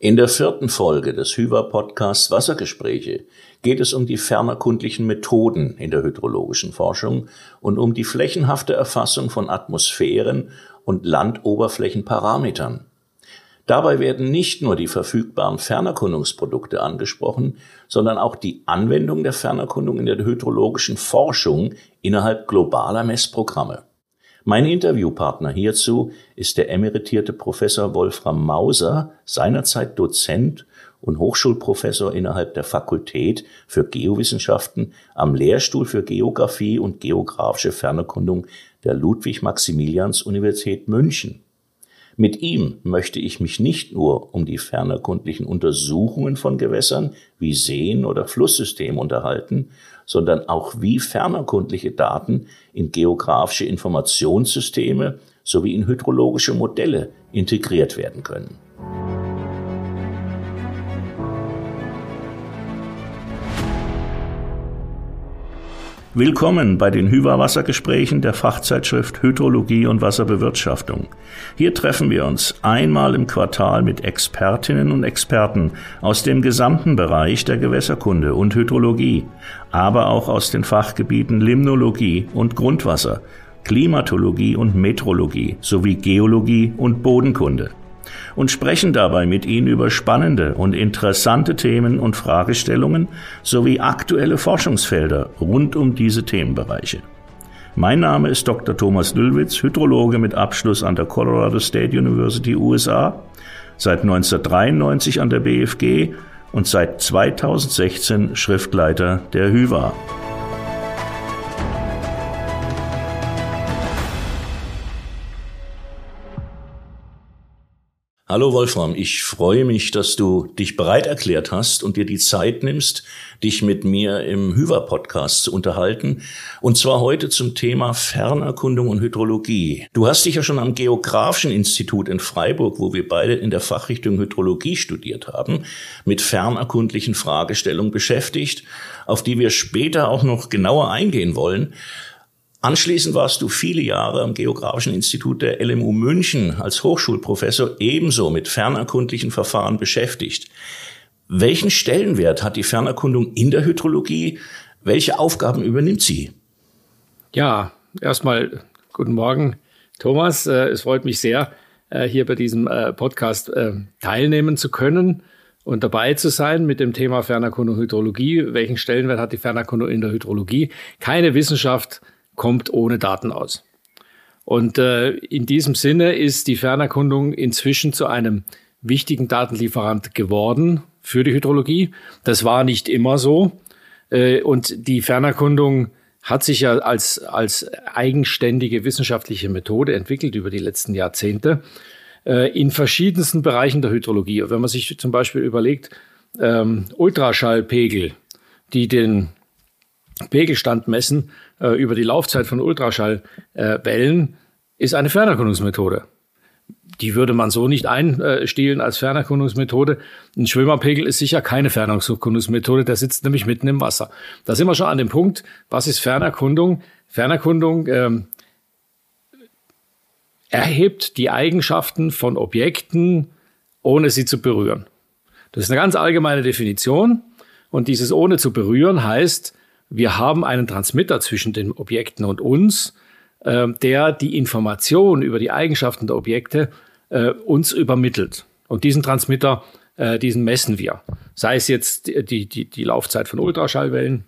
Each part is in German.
In der vierten Folge des Hyva-Podcasts Wassergespräche geht es um die fernerkundlichen Methoden in der hydrologischen Forschung und um die flächenhafte Erfassung von Atmosphären und Landoberflächenparametern. Dabei werden nicht nur die verfügbaren Fernerkundungsprodukte angesprochen, sondern auch die Anwendung der Fernerkundung in der hydrologischen Forschung innerhalb globaler Messprogramme. Mein Interviewpartner hierzu ist der emeritierte Professor Wolfram Mauser, seinerzeit Dozent und Hochschulprofessor innerhalb der Fakultät für Geowissenschaften am Lehrstuhl für Geographie und geografische Fernerkundung der Ludwig-Maximilians-Universität München. Mit ihm möchte ich mich nicht nur um die fernerkundlichen Untersuchungen von Gewässern wie Seen oder Flusssystemen unterhalten, sondern auch wie fernerkundliche Daten in geografische Informationssysteme sowie in hydrologische Modelle integriert werden können. Willkommen bei den Hywa-Wassergesprächen der Fachzeitschrift Hydrologie und Wasserbewirtschaftung. Hier treffen wir uns einmal im Quartal mit Expertinnen und Experten aus dem gesamten Bereich der Gewässerkunde und Hydrologie, aber auch aus den Fachgebieten Limnologie und Grundwasser, Klimatologie und Metrologie sowie Geologie und Bodenkunde und sprechen dabei mit Ihnen über spannende und interessante Themen und Fragestellungen sowie aktuelle Forschungsfelder rund um diese Themenbereiche. Mein Name ist Dr. Thomas Lüllwitz, Hydrologe mit Abschluss an der Colorado State University USA, seit 1993 an der BFG und seit 2016 Schriftleiter der HYVA. Hallo Wolfram, ich freue mich, dass du dich bereit erklärt hast und dir die Zeit nimmst, dich mit mir im Hyver-Podcast zu unterhalten. Und zwar heute zum Thema Fernerkundung und Hydrologie. Du hast dich ja schon am Geografischen Institut in Freiburg, wo wir beide in der Fachrichtung Hydrologie studiert haben, mit fernerkundlichen Fragestellungen beschäftigt, auf die wir später auch noch genauer eingehen wollen. Anschließend warst du viele Jahre am Geografischen Institut der LMU München als Hochschulprofessor ebenso mit fernerkundlichen Verfahren beschäftigt. Welchen Stellenwert hat die Fernerkundung in der Hydrologie? Welche Aufgaben übernimmt sie? Ja, erstmal guten Morgen, Thomas. Äh, es freut mich sehr, äh, hier bei diesem äh, Podcast teilnehmen zu können und dabei zu sein mit dem Thema Fernerkundung Hydrologie. Welchen Stellenwert hat die Fernerkundung in der Hydrologie? Keine Wissenschaft kommt ohne Daten aus. Und äh, in diesem Sinne ist die Fernerkundung inzwischen zu einem wichtigen Datenlieferant geworden für die Hydrologie. Das war nicht immer so. Äh, und die Fernerkundung hat sich ja als, als eigenständige wissenschaftliche Methode entwickelt über die letzten Jahrzehnte äh, in verschiedensten Bereichen der Hydrologie. Wenn man sich zum Beispiel überlegt, ähm, Ultraschallpegel, die den Pegelstand messen äh, über die Laufzeit von Ultraschallwellen, äh, ist eine Fernerkundungsmethode. Die würde man so nicht einstehlen als Fernerkundungsmethode. Ein Schwimmerpegel ist sicher keine Fernerkundungsmethode, der sitzt nämlich mitten im Wasser. Da sind wir schon an dem Punkt, was ist Fernerkundung? Fernerkundung ähm, erhebt die Eigenschaften von Objekten, ohne sie zu berühren. Das ist eine ganz allgemeine Definition. Und dieses ohne zu berühren heißt, wir haben einen Transmitter zwischen den Objekten und uns, äh, der die Information über die Eigenschaften der Objekte äh, uns übermittelt. Und diesen Transmitter, äh, diesen messen wir. Sei es jetzt die, die, die Laufzeit von Ultraschallwellen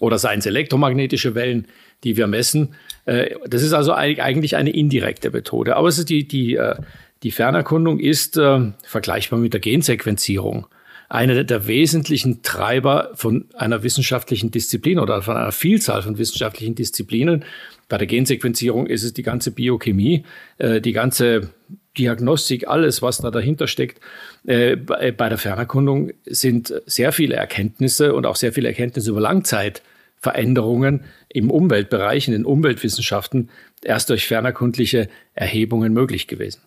oder seien es elektromagnetische Wellen, die wir messen. Äh, das ist also eigentlich eine indirekte Methode. Aber es ist die, die, äh, die Fernerkundung ist äh, vergleichbar mit der Gensequenzierung einer der wesentlichen Treiber von einer wissenschaftlichen Disziplin oder von einer Vielzahl von wissenschaftlichen Disziplinen. Bei der Gensequenzierung ist es die ganze Biochemie, äh, die ganze Diagnostik, alles, was da dahinter steckt. Äh, bei der Fernerkundung sind sehr viele Erkenntnisse und auch sehr viele Erkenntnisse über Langzeitveränderungen im Umweltbereich, in den Umweltwissenschaften erst durch fernerkundliche Erhebungen möglich gewesen.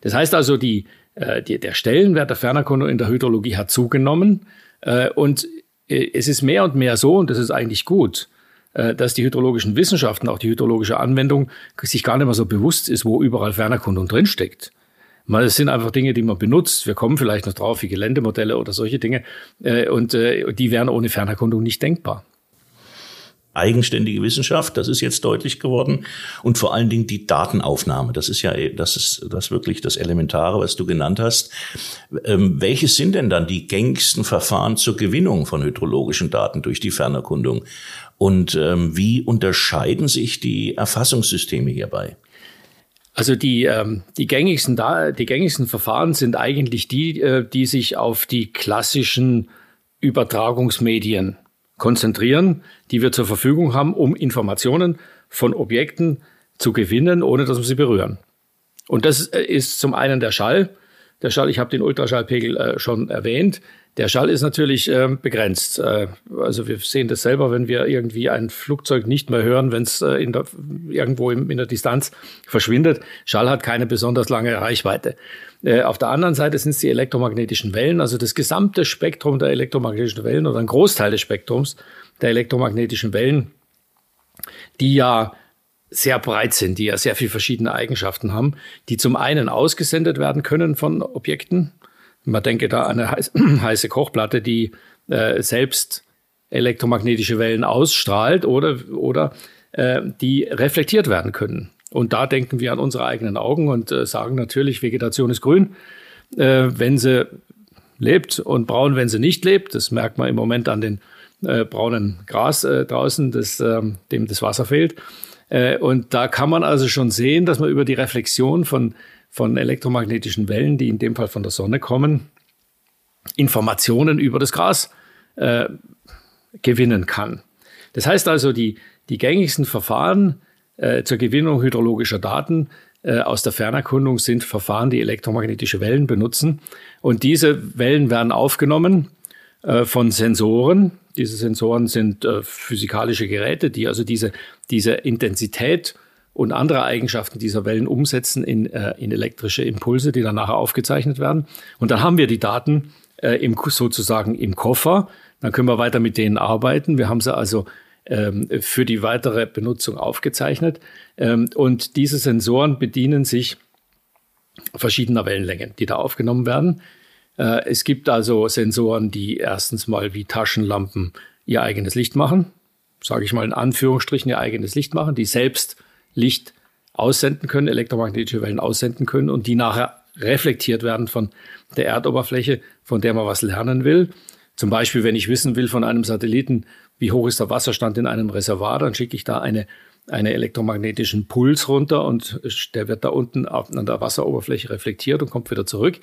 Das heißt also, die, äh, die, der Stellenwert der Fernerkundung in der Hydrologie hat zugenommen. Äh, und äh, es ist mehr und mehr so, und das ist eigentlich gut, äh, dass die hydrologischen Wissenschaften, auch die hydrologische Anwendung, sich gar nicht mehr so bewusst ist, wo überall Fernerkundung drinsteckt. Es sind einfach Dinge, die man benutzt. Wir kommen vielleicht noch drauf, wie Geländemodelle oder solche Dinge. Äh, und die wären ohne Fernerkundung nicht denkbar eigenständige Wissenschaft, das ist jetzt deutlich geworden. Und vor allen Dingen die Datenaufnahme, das ist ja, das ist das wirklich das Elementare, was du genannt hast. Ähm, welches sind denn dann die gängigsten Verfahren zur Gewinnung von hydrologischen Daten durch die Fernerkundung? Und ähm, wie unterscheiden sich die Erfassungssysteme hierbei? Also die, ähm, die, gängigsten, die gängigsten Verfahren sind eigentlich die, äh, die sich auf die klassischen Übertragungsmedien konzentrieren, die wir zur Verfügung haben, um Informationen von Objekten zu gewinnen, ohne dass wir sie berühren. Und das äh, ist zum einen der Schall. Der Schall, ich habe den Ultraschallpegel äh, schon erwähnt. Der Schall ist natürlich äh, begrenzt. Äh, also wir sehen das selber, wenn wir irgendwie ein Flugzeug nicht mehr hören, wenn es äh, irgendwo in, in der Distanz verschwindet. Schall hat keine besonders lange Reichweite. Äh, auf der anderen Seite sind es die elektromagnetischen Wellen, also das gesamte Spektrum der elektromagnetischen Wellen oder ein Großteil des Spektrums der elektromagnetischen Wellen, die ja sehr breit sind, die ja sehr viele verschiedene Eigenschaften haben, die zum einen ausgesendet werden können von Objekten, man denke da an eine heiße Kochplatte, die äh, selbst elektromagnetische Wellen ausstrahlt oder, oder äh, die reflektiert werden können. Und da denken wir an unsere eigenen Augen und äh, sagen natürlich, Vegetation ist grün, äh, wenn sie lebt und braun, wenn sie nicht lebt. Das merkt man im Moment an den äh, braunen Gras äh, draußen, das, ähm, dem das Wasser fehlt. und da kann man also schon sehen, dass man über die Reflexion von von elektromagnetischen Wellen, die in dem Fall von der Sonne kommen, Informationen über das Gras äh, gewinnen kann. Das heißt also, die, die gängigsten Verfahren äh, zur Gewinnung hydrologischer Daten äh, aus der Fernerkundung sind Verfahren, die elektromagnetische Wellen benutzen. Und diese Wellen werden aufgenommen äh, von Sensoren. Diese Sensoren sind äh, physikalische Geräte, die also diese, diese Intensität und andere Eigenschaften dieser Wellen umsetzen in, äh, in elektrische Impulse, die dann nachher aufgezeichnet werden. Und dann haben wir die Daten äh, im, sozusagen im Koffer. Dann können wir weiter mit denen arbeiten. Wir haben sie also ähm, für die weitere Benutzung aufgezeichnet. Ähm, und diese Sensoren bedienen sich verschiedener Wellenlängen, die da aufgenommen werden. Äh, es gibt also Sensoren, die erstens mal wie Taschenlampen ihr eigenes Licht machen, sage ich mal in Anführungsstrichen ihr eigenes Licht machen, die selbst Licht aussenden können, elektromagnetische Wellen aussenden können und die nachher reflektiert werden von der Erdoberfläche, von der man was lernen will. Zum Beispiel, wenn ich wissen will von einem Satelliten, wie hoch ist der Wasserstand in einem Reservoir, dann schicke ich da eine, einen elektromagnetischen Puls runter und der wird da unten an der Wasseroberfläche reflektiert und kommt wieder zurück.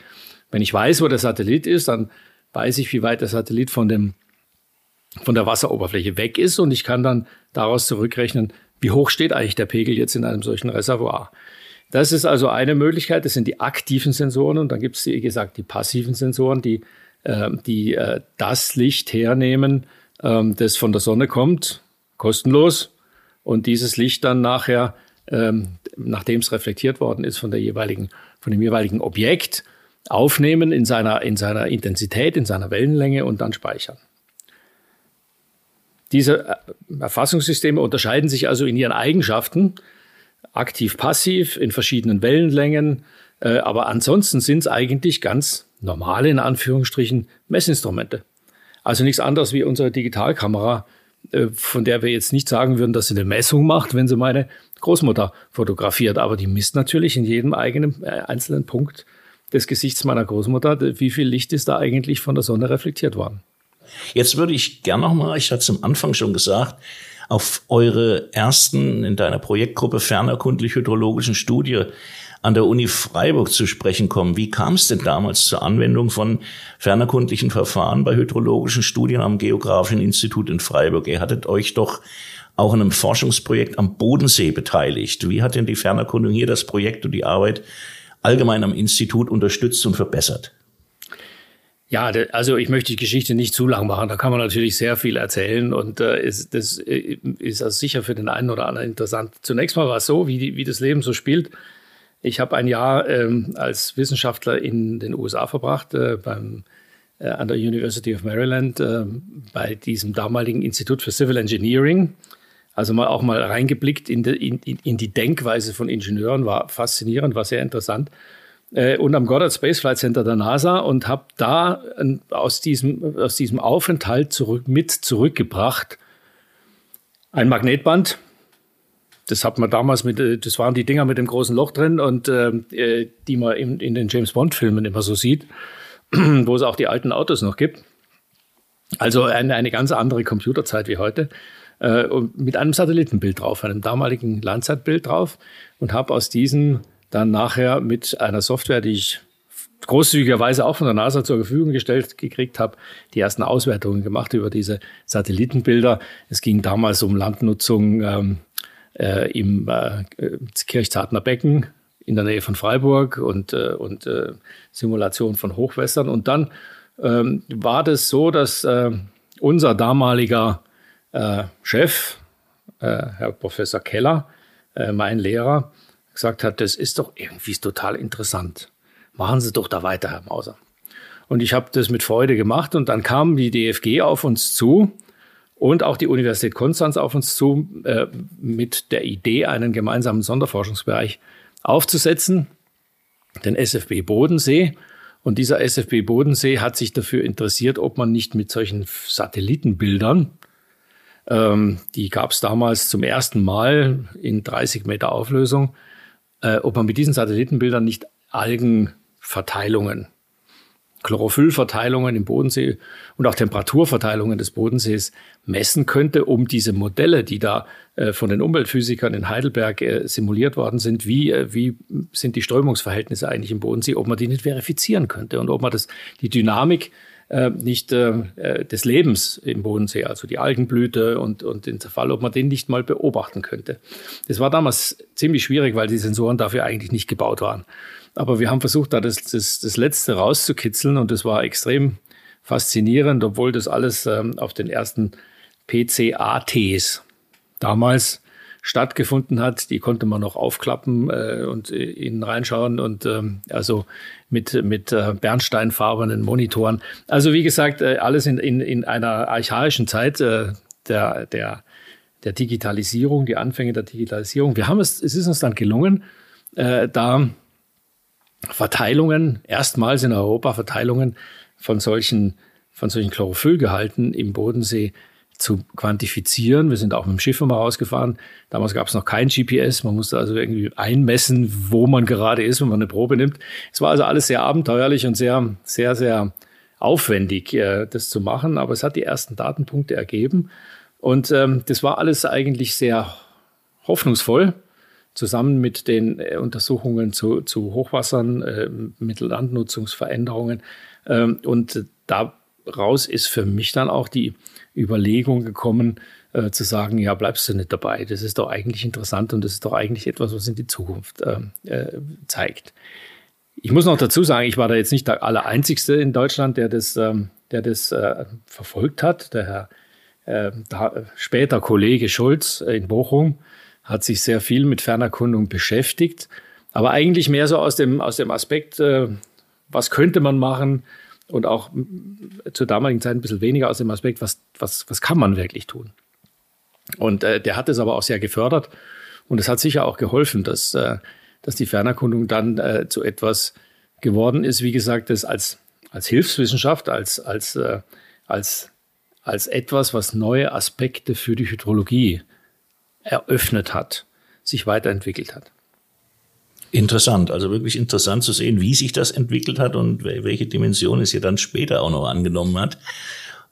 Wenn ich weiß, wo der Satellit ist, dann weiß ich, wie weit der Satellit von dem von der Wasseroberfläche weg ist und ich kann dann daraus zurückrechnen, wie hoch steht eigentlich der Pegel jetzt in einem solchen Reservoir. Das ist also eine Möglichkeit, das sind die aktiven Sensoren und dann gibt es, wie gesagt, die passiven Sensoren, die, äh, die äh, das Licht hernehmen, äh, das von der Sonne kommt, kostenlos und dieses Licht dann nachher, ähm, nachdem es reflektiert worden ist von der jeweiligen, von dem jeweiligen Objekt, aufnehmen in seiner, in seiner Intensität, in seiner Wellenlänge und dann speichern. Diese äh, Erfassungssysteme unterscheiden sich also in ihren Eigenschaften, aktiv-passiv, in verschiedenen Wellenlängen, äh, aber ansonsten sind es eigentlich ganz normale, in Anführungsstrichen, Messinstrumente. Also nichts anderes wie unsere Digitalkamera, äh, von der wir jetzt nicht sagen würden, dass sie eine Messung macht, wenn sie meine Großmutter fotografiert. Aber die misst natürlich in jedem eigenen einzelnen Punkt des Gesichts meiner Großmutter, wie viel Licht ist da eigentlich von der Sonne reflektiert worden. Jetzt würde ich gern nochmal, ich hatte es am Anfang schon gesagt, auf eure ersten in deiner Projektgruppe fernerkundlich-hydrologischen Studie an der Uni Freiburg zu sprechen kommen. Wie kam es denn damals zur Anwendung von fernerkundlichen Verfahren bei hydrologischen Studien am Geografischen Institut in Freiburg? Ihr hattet euch doch auch in einem Forschungsprojekt am Bodensee beteiligt. Wie hat denn die Fernerkundung hier das Projekt und die Arbeit allgemein am Institut unterstützt und verbessert? Ja, also ich möchte die Geschichte nicht zu lang machen. Da kann man natürlich sehr viel erzählen und äh, ist, das äh, ist also sicher für den einen oder anderen interessant. Zunächst mal war es so, wie, die, wie das Leben so spielt. Ich habe ein Jahr ähm, als Wissenschaftler in den USA verbracht, äh, beim, äh, an der University of Maryland, äh, bei diesem damaligen Institut für Civil Engineering. Also mal auch mal reingeblickt in, de, in, in die Denkweise von Ingenieuren, war faszinierend, war sehr interessant. Äh, und am Goddard Space Flight Center der NASA und habe da aus diesem, aus diesem Aufenthalt zurück, mit zurückgebracht ein Magnetband. Das hat man damals mit, äh, das waren die Dinger mit dem großen Loch drin und äh, die man in, in den James Bond Filmen immer so sieht, wo es auch die alten Autos noch gibt. Also eine, eine ganz andere Computerzeit wie heute. Äh, mit einem Satellitenbild drauf, einem damaligen Landsat-Bild drauf und habe aus diesem dann nachher mit einer Software, die ich großzügigerweise auch von der NASA zur Verfügung gestellt gekriegt habe, die ersten Auswertungen gemacht über diese Satellitenbilder. Es ging damals um Landnutzung ähm, äh, im äh, Kirchzartner Becken in der Nähe von Freiburg und, äh, und äh, Simulation von Hochwässern. Und dann ähm, war das so, dass äh, unser damaliger äh, Chef, äh, Herr Professor Keller, äh, mein Lehrer, gesagt hat, das ist doch irgendwie total interessant. Machen Sie doch da weiter, Herr Mauser. Und ich habe das mit Freude gemacht und dann kam die DFG auf uns zu und auch die Universität Konstanz auf uns zu äh, mit der Idee, einen gemeinsamen Sonderforschungsbereich aufzusetzen, den SFB Bodensee. Und dieser SFB Bodensee hat sich dafür interessiert, ob man nicht mit solchen Satellitenbildern, ähm, die gab es damals zum ersten Mal in 30 Meter Auflösung, äh, ob man mit diesen Satellitenbildern nicht Algenverteilungen, Chlorophyllverteilungen im Bodensee und auch Temperaturverteilungen des Bodensees messen könnte, um diese Modelle, die da äh, von den Umweltphysikern in Heidelberg äh, simuliert worden sind, wie, äh, wie sind die Strömungsverhältnisse eigentlich im Bodensee, ob man die nicht verifizieren könnte und ob man das, die Dynamik äh, nicht äh, äh, des Lebens im Bodensee, also die Algenblüte und, und den Zerfall, ob man den nicht mal beobachten könnte. Das war damals ziemlich schwierig, weil die Sensoren dafür eigentlich nicht gebaut waren. Aber wir haben versucht, da das, das, das Letzte rauszukitzeln und das war extrem faszinierend, obwohl das alles ähm, auf den ersten PCATs damals stattgefunden hat. Die konnte man noch aufklappen äh, und äh, innen reinschauen und ähm, also mit, mit äh, bernsteinfarbenen Monitoren. Also wie gesagt, äh, alles in, in, in einer archaischen Zeit äh, der, der, der Digitalisierung, die Anfänge der Digitalisierung. Wir haben es, es ist uns dann gelungen, äh, da Verteilungen, erstmals in Europa Verteilungen von solchen, von solchen Chlorophyllgehalten im Bodensee zu quantifizieren. Wir sind auch mit dem Schiff mal rausgefahren. Damals gab es noch kein GPS. Man musste also irgendwie einmessen, wo man gerade ist, wenn man eine Probe nimmt. Es war also alles sehr abenteuerlich und sehr, sehr, sehr aufwendig, äh, das zu machen. Aber es hat die ersten Datenpunkte ergeben. Und ähm, das war alles eigentlich sehr hoffnungsvoll, zusammen mit den äh, Untersuchungen zu, zu Hochwassern, äh, Mittellandnutzungsveränderungen. Ähm, und daraus ist für mich dann auch die Überlegung gekommen, äh, zu sagen, ja, bleibst du nicht dabei. Das ist doch eigentlich interessant und das ist doch eigentlich etwas, was in die Zukunft äh, äh, zeigt. Ich muss noch dazu sagen, ich war da jetzt nicht der Allereinzigste in Deutschland, der das, ähm, der das äh, verfolgt hat. Der Herr äh, da, später Kollege Schulz in Bochum hat sich sehr viel mit Fernerkundung beschäftigt, aber eigentlich mehr so aus dem, aus dem Aspekt, äh, was könnte man machen, und auch zur damaligen Zeit ein bisschen weniger aus dem Aspekt, was, was, was kann man wirklich tun. Und äh, der hat es aber auch sehr gefördert und es hat sicher auch geholfen, dass, äh, dass die Fernerkundung dann äh, zu etwas geworden ist, wie gesagt, das als, als Hilfswissenschaft, als, als, äh, als, als etwas, was neue Aspekte für die Hydrologie eröffnet hat, sich weiterentwickelt hat. Interessant, also wirklich interessant zu sehen, wie sich das entwickelt hat und welche Dimension es hier dann später auch noch angenommen hat.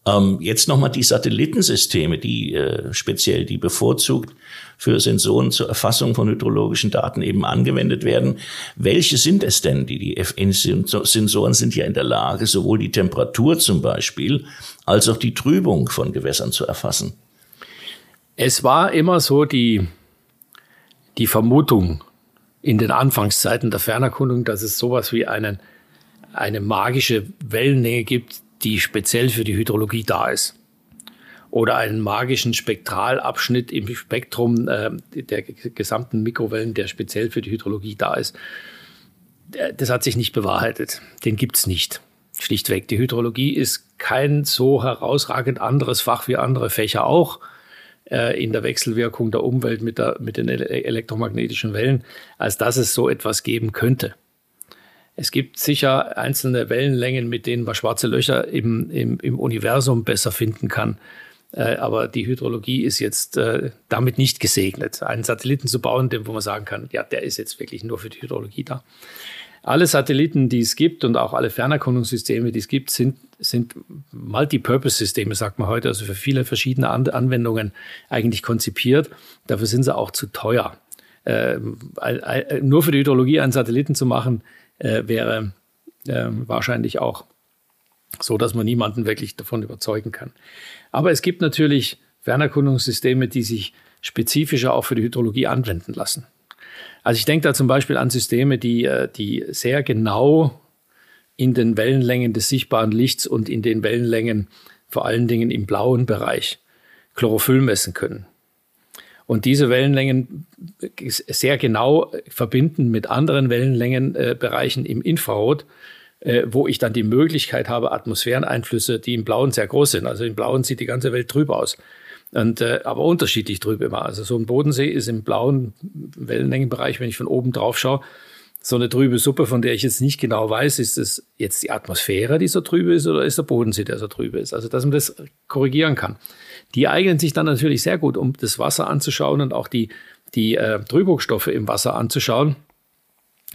Ähm, jetzt nochmal die Satellitensysteme, die äh, speziell, die bevorzugt für Sensoren zur Erfassung von hydrologischen Daten eben angewendet werden. Welche sind es denn? Die, die FN-Sensoren sind ja in der Lage, sowohl die Temperatur zum Beispiel als auch die Trübung von Gewässern zu erfassen. Es war immer so die, die Vermutung, in den Anfangszeiten der Fernerkundung, dass es sowas wie einen, eine magische Wellennähe gibt, die speziell für die Hydrologie da ist. Oder einen magischen Spektralabschnitt im Spektrum äh, der gesamten Mikrowellen, der speziell für die Hydrologie da ist. Das hat sich nicht bewahrheitet. Den gibt's nicht. Schlichtweg. Die Hydrologie ist kein so herausragend anderes Fach wie andere Fächer auch. Äh, in der Wechselwirkung der Umwelt mit, der, mit den elektromagnetischen Wellen, als dass es so etwas geben könnte. Es gibt sicher einzelne Wellenlängen, mit denen man schwarze Löcher im, im, im Universum besser finden kann. Äh, aber die Hydrologie ist jetzt äh, damit nicht gesegnet. Einen Satelliten zu bauen, wo man sagen kann, ja, der ist jetzt wirklich nur für die Hydrologie da. Alle Satelliten, die es gibt und auch alle Fernerkundungssysteme, die es gibt, sind, sind Multipurpose-Systeme, sagt man heute, also für viele verschiedene Anwendungen eigentlich konzipiert. Dafür sind sie auch zu teuer. Äh, nur für die Hydrologie einen Satelliten zu machen, äh, wäre äh, wahrscheinlich auch so, dass man niemanden wirklich davon überzeugen kann. Aber es gibt natürlich Fernerkundungssysteme, die sich spezifischer auch für die Hydrologie anwenden lassen. Also ich denke da zum Beispiel an Systeme, die, äh, die sehr genau in den Wellenlängen des sichtbaren Lichts und in den Wellenlängen vor allen Dingen im blauen Bereich Chlorophyll messen können. Und diese Wellenlängen sehr genau verbinden mit anderen Wellenlängenbereichen im Infrarot, äh, wo ich dann die Möglichkeit habe, Atmosphäreneinflüsse, die im Blauen sehr groß sind. Also im Blauen sieht die ganze Welt trüb aus. Und, äh, aber unterschiedlich trüb immer. Also so ein Bodensee ist im blauen Wellenlängenbereich, wenn ich von oben drauf schaue, so eine trübe Suppe, von der ich jetzt nicht genau weiß, ist es jetzt die Atmosphäre, die so trübe ist, oder ist der Bodensee, der so trübe ist? Also, dass man das korrigieren kann. Die eignen sich dann natürlich sehr gut, um das Wasser anzuschauen und auch die, die äh, Trübungsstoffe im Wasser anzuschauen,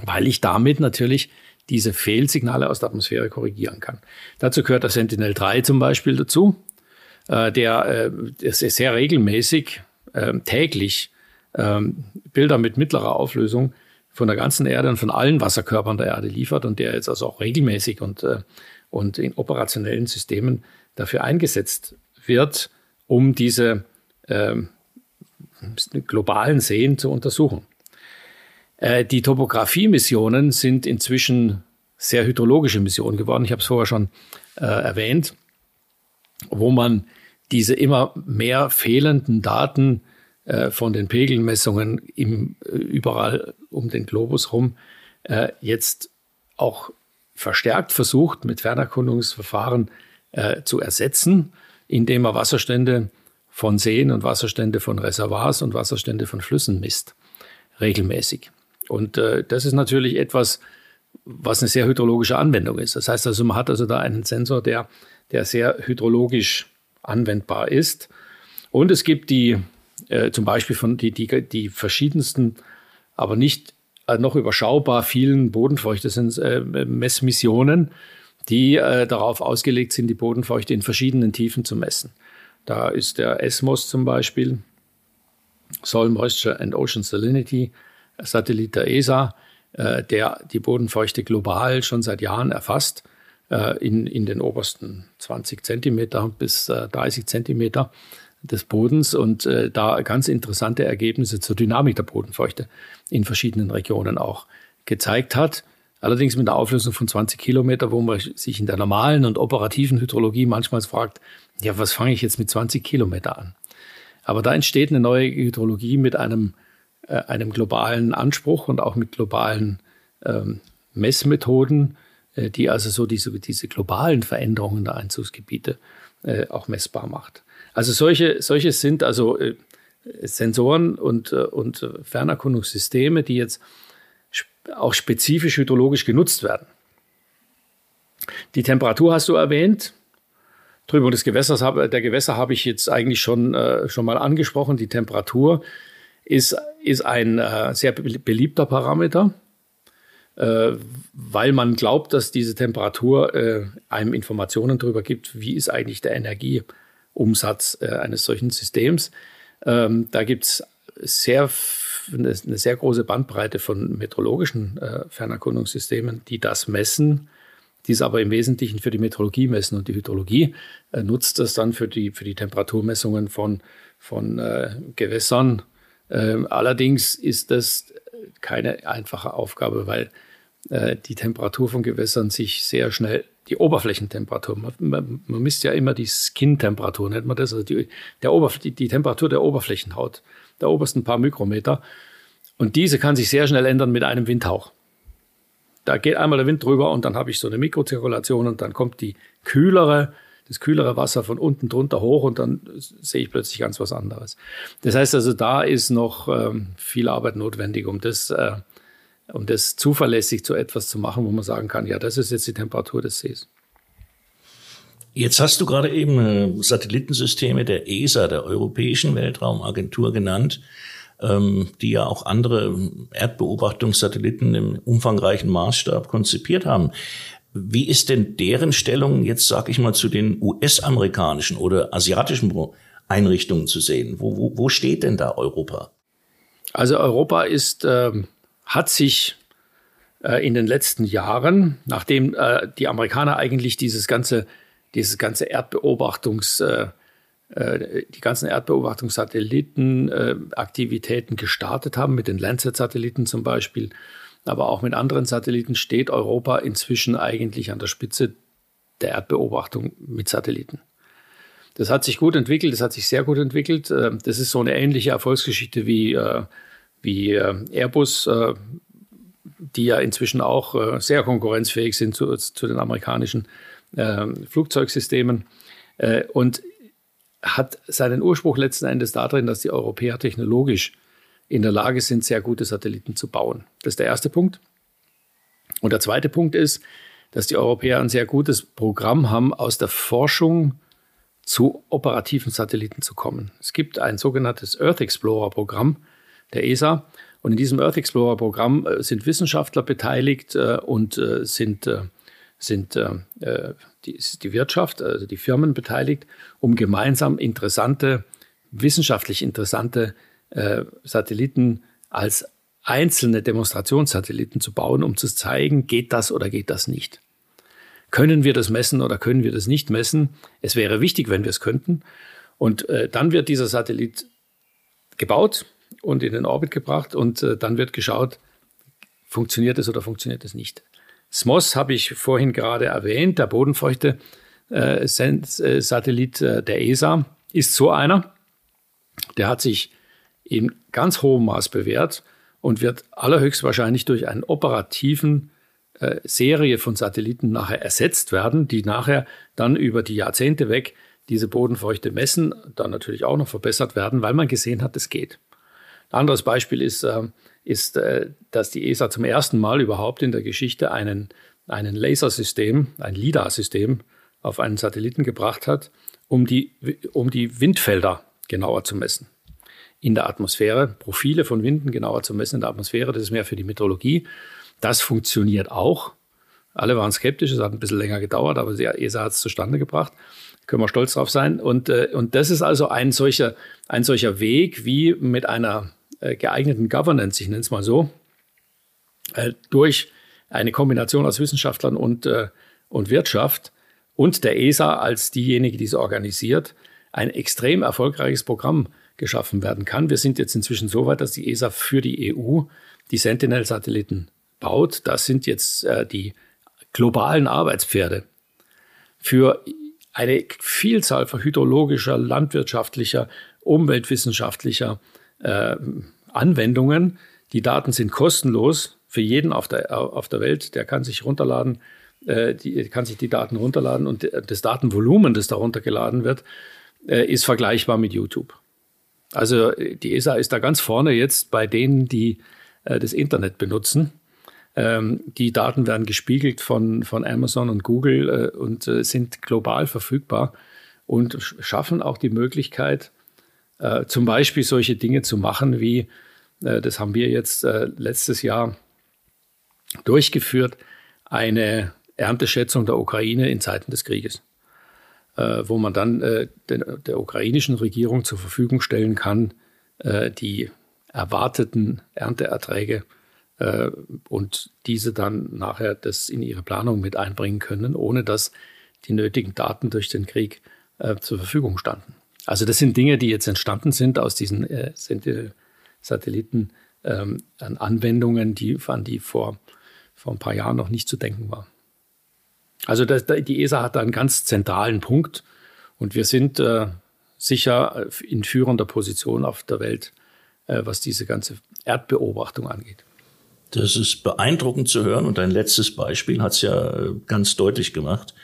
weil ich damit natürlich diese Fehlsignale aus der Atmosphäre korrigieren kann. Dazu gehört der Sentinel-3 zum Beispiel dazu, äh, der, äh, sehr regelmäßig, äh, täglich äh, Bilder mit mittlerer Auflösung von der ganzen Erde und von allen Wasserkörpern der Erde liefert und der jetzt also auch regelmäßig und, äh, und in operationellen Systemen dafür eingesetzt wird, um diese äh, globalen Seen zu untersuchen. Äh, die Topographie-Missionen sind inzwischen sehr hydrologische Missionen geworden. Ich habe es vorher schon äh, erwähnt, wo man diese immer mehr fehlenden Daten äh, von den Pegelmessungen im, äh, überall um den Globus rum äh, jetzt auch verstärkt versucht, mit Fernerkundungsverfahren äh, zu ersetzen, indem man Wasserstände von Seen und Wasserstände von Reservoirs und Wasserstände von Flüssen misst, regelmäßig. Und äh, das ist natürlich etwas, was eine sehr hydrologische Anwendung ist. Das heißt also, man hat also da einen Sensor, der, der sehr hydrologisch anwendbar ist. Und es gibt die, äh, zum Beispiel von die, die, die verschiedensten, aber nicht äh, noch überschaubar vielen Bodenfeuchte sind äh, Messmissionen, die äh, darauf ausgelegt sind, die Bodenfeuchte in verschiedenen Tiefen zu messen. Da ist der ESMOS zum Beispiel, Soil Moisture and Ocean Salinity, Satellit der ESA, äh, der die Bodenfeuchte global schon seit Jahren erfasst, in, in den obersten 20 Zentimeter bis äh, 30 Zentimeter des Bodens und äh, da ganz interessante Ergebnisse zur Dynamik der Bodenfeuchte in verschiedenen Regionen auch gezeigt hat. Allerdings mit einer Auflösung von 20 Kilometer, wo man sich in der normalen und operativen Hydrologie manchmal fragt, ja, was fange ich jetzt mit 20 Kilometer an? Aber da entsteht eine neue Hydrologie mit einem äh, einem globalen Anspruch und auch mit globalen ähm, Messmethoden, äh, die also so diese, diese globalen Veränderungen der Einzugsgebiete äh, auch messbar macht. Also solche, solche sind also äh, Sensoren und, äh, und Fernerkundungssysteme, die jetzt auch spezifisch hydrologisch genutzt werden. Die Temperatur hast du erwähnt. Trübung des Gewässers, der Gewässer habe ich jetzt eigentlich schon, äh, schon mal angesprochen. Die Temperatur ist, ist ein äh, sehr beliebter Parameter, äh, weil man glaubt, dass diese Temperatur äh, einem Informationen darüber gibt, wie ist eigentlich der Energieumsatz äh, eines solchen Systems. Ähm, da gibt es sehr, eine, sehr große Bandbreite von meteorologischen äh, Fernerkundungssystemen, die das messen die es aber im Wesentlichen für die Meteorologie messen. Und die Hydrologie äh, nutzt das dann für die, für die Temperaturmessungen von, von äh, Gewässern ähm, allerdings ist das keine einfache Aufgabe, weil äh, die Temperatur von Gewässern sich sehr schnell, die Oberflächentemperatur, man, man, man misst ja immer die Skin-Temperatur, nennt man das, also die, der Oberf die, die Temperatur der Oberflächenhaut, der obersten paar Mikrometer. Und diese kann sich sehr schnell ändern mit einem Windhauch. Da geht einmal der Wind drüber und dann habe ich so eine Mikrozirkulation und dann kommt die kühlere das kühlere Wasser von unten drunter hoch und dann sehe ich plötzlich ganz was anderes. Das heißt also, da ist noch ähm, viel Arbeit notwendig, um das äh, um das zuverlässig zu etwas zu machen, wo man sagen kann, ja, das ist jetzt die Temperatur des Sees. Jetzt hast du gerade eben äh, Satellitensysteme der ESA, der Europäischen Weltraumagentur, genannt, ähm, die ja auch andere Erdbeobachtungssatelliten im umfangreichen Maßstab konzipiert haben. Wie ist denn deren Stellung jetzt, sag ich mal, zu den US-amerikanischen oder asiatischen Einrichtungen zu sehen? Wo, wo, wo steht denn da Europa? Also Europa ist, äh, hat sich äh, in den letzten Jahren, nachdem äh, die Amerikaner eigentlich dieses ganze dieses ganze Erdbeobachtungs, äh, äh, die ganzen Erdbeobachtungssatellitenaktivitäten gestartet haben, mit den Landsat-Satelliten zum Beispiel, aber auch mit anderen Satelliten, steht Europa inzwischen eigentlich an der Spitze der Erdbeobachtung mit Satelliten. Das hat sich gut entwickelt, das hat sich sehr gut entwickelt. Äh, das ist so eine ähnliche Erfolgsgeschichte wie, wie Airbus, die ja inzwischen auch sehr konkurrenzfähig sind zu, zu den amerikanischen äh, Flugzeugsystemen äh, und hat seinen Ursprung letzten Endes darin, dass die Europäer technologisch in der Lage sind, sehr gute Satelliten zu bauen. Das ist der erste Punkt. Und der zweite Punkt ist, dass die Europäer ein sehr gutes Programm haben, aus der Forschung zu operativen Satelliten zu kommen. Es gibt ein sogenanntes Earth Explorer Programm der ESA. Und in diesem Earth Explorer Programm äh, sind Wissenschaftler beteiligt äh, und äh, sind sind die, die Wirtschaft, also die Firmen beteiligt, um gemeinsam interessante, wissenschaftlich interessante Satelliten als einzelne Demonstrationssatelliten zu bauen, um zu zeigen, geht das oder geht das nicht. Können wir das messen oder können wir das nicht messen? Es wäre wichtig, wenn wir es könnten. Und äh, dann wird dieser Satellit gebaut und in den Orbit gebracht und äh, dann wird geschaut, funktioniert es oder funktioniert es nicht. SMOS habe ich vorhin gerade erwähnt, der bodenfeuchte äh, äh, Satellit äh, der ESA ist so einer. Der hat sich in ganz hohem Maß bewährt und wird allerhöchstwahrscheinlich durch einen operativen äh, Serie von Satelliten nachher ersetzt werden, die nachher dann über die Jahrzehnte weg diese Bodenfeuchte messen, dann natürlich auch noch verbessert werden, weil man gesehen hat, es geht. Anderes Beispiel ist äh, ist, äh, dass die ESA zum ersten Mal überhaupt in der Geschichte einen, einen Lasersystem, ein LIDAR-System auf einen Satelliten gebracht hat, um die, um die Windfelder genauer zu messen. In der Atmosphäre, Profile von Winden genauer zu messen in der Atmosphäre, das ist mehr für die Meteorologie. Das funktioniert auch. Alle waren skeptisch, es hat ein bisschen länger gedauert, aber die ESA hat es zustande gebracht. Können wir stolz drauf sein. Und, äh, und das ist also ein solcher, ein solcher Weg, wie mit einer geeigneten Governance, ich nenne es mal so, äh, durch eine Kombination aus Wissenschaftlern und, äh, und Wirtschaft und der ESA als diejenige, die es organisiert, ein extrem erfolgreiches Programm geschaffen werden kann. Wir sind jetzt inzwischen so weit, dass die ESA für die EU die Sentinel-Satelliten baut. Das sind jetzt äh, die globalen Arbeitspferde für eine Vielzahl von hydrologischer, landwirtschaftlicher, umweltwissenschaftlicher äh, Anwendungen. Die Daten sind kostenlos für jeden auf der, auf der Welt. Der kann sich runterladen, äh, die, kann sich die Daten runterladen und das Datenvolumen, das darunter geladen wird, äh, ist vergleichbar mit YouTube. Also die ESA ist da ganz vorne jetzt bei denen, die äh, das Internet benutzen. Ähm, die Daten werden gespiegelt von, von Amazon und Google äh, und äh, sind global verfügbar und schaffen auch die Möglichkeit, äh, zum Beispiel solche Dinge zu machen wie, äh, das haben wir jetzt äh, letztes Jahr durchgeführt, eine Ernteschätzung der Ukraine in Zeiten des Krieges, äh, wo man dann äh, der, der, ukrainischen Regierung zur Verfügung stellen kann, äh, die erwarteten Ernteerträge und diese dann nachher das in ihre Planung mit einbringen können, ohne dass die nötigen Daten durch den Krieg zur Verfügung standen. Also das sind Dinge, die jetzt entstanden sind aus diesen äh, Satelliten ähm, an Anwendungen, die, an die vor, vor ein paar Jahren noch nicht zu denken war. Also das, die ESA hat da einen ganz zentralen Punkt und wir sind äh, sicher in führender Position auf der Welt, äh, was diese ganze Erdbeobachtung angeht. Das ist beeindruckend zu hören und ein letztes Beispiel hat es ja äh, ganz deutlich gemacht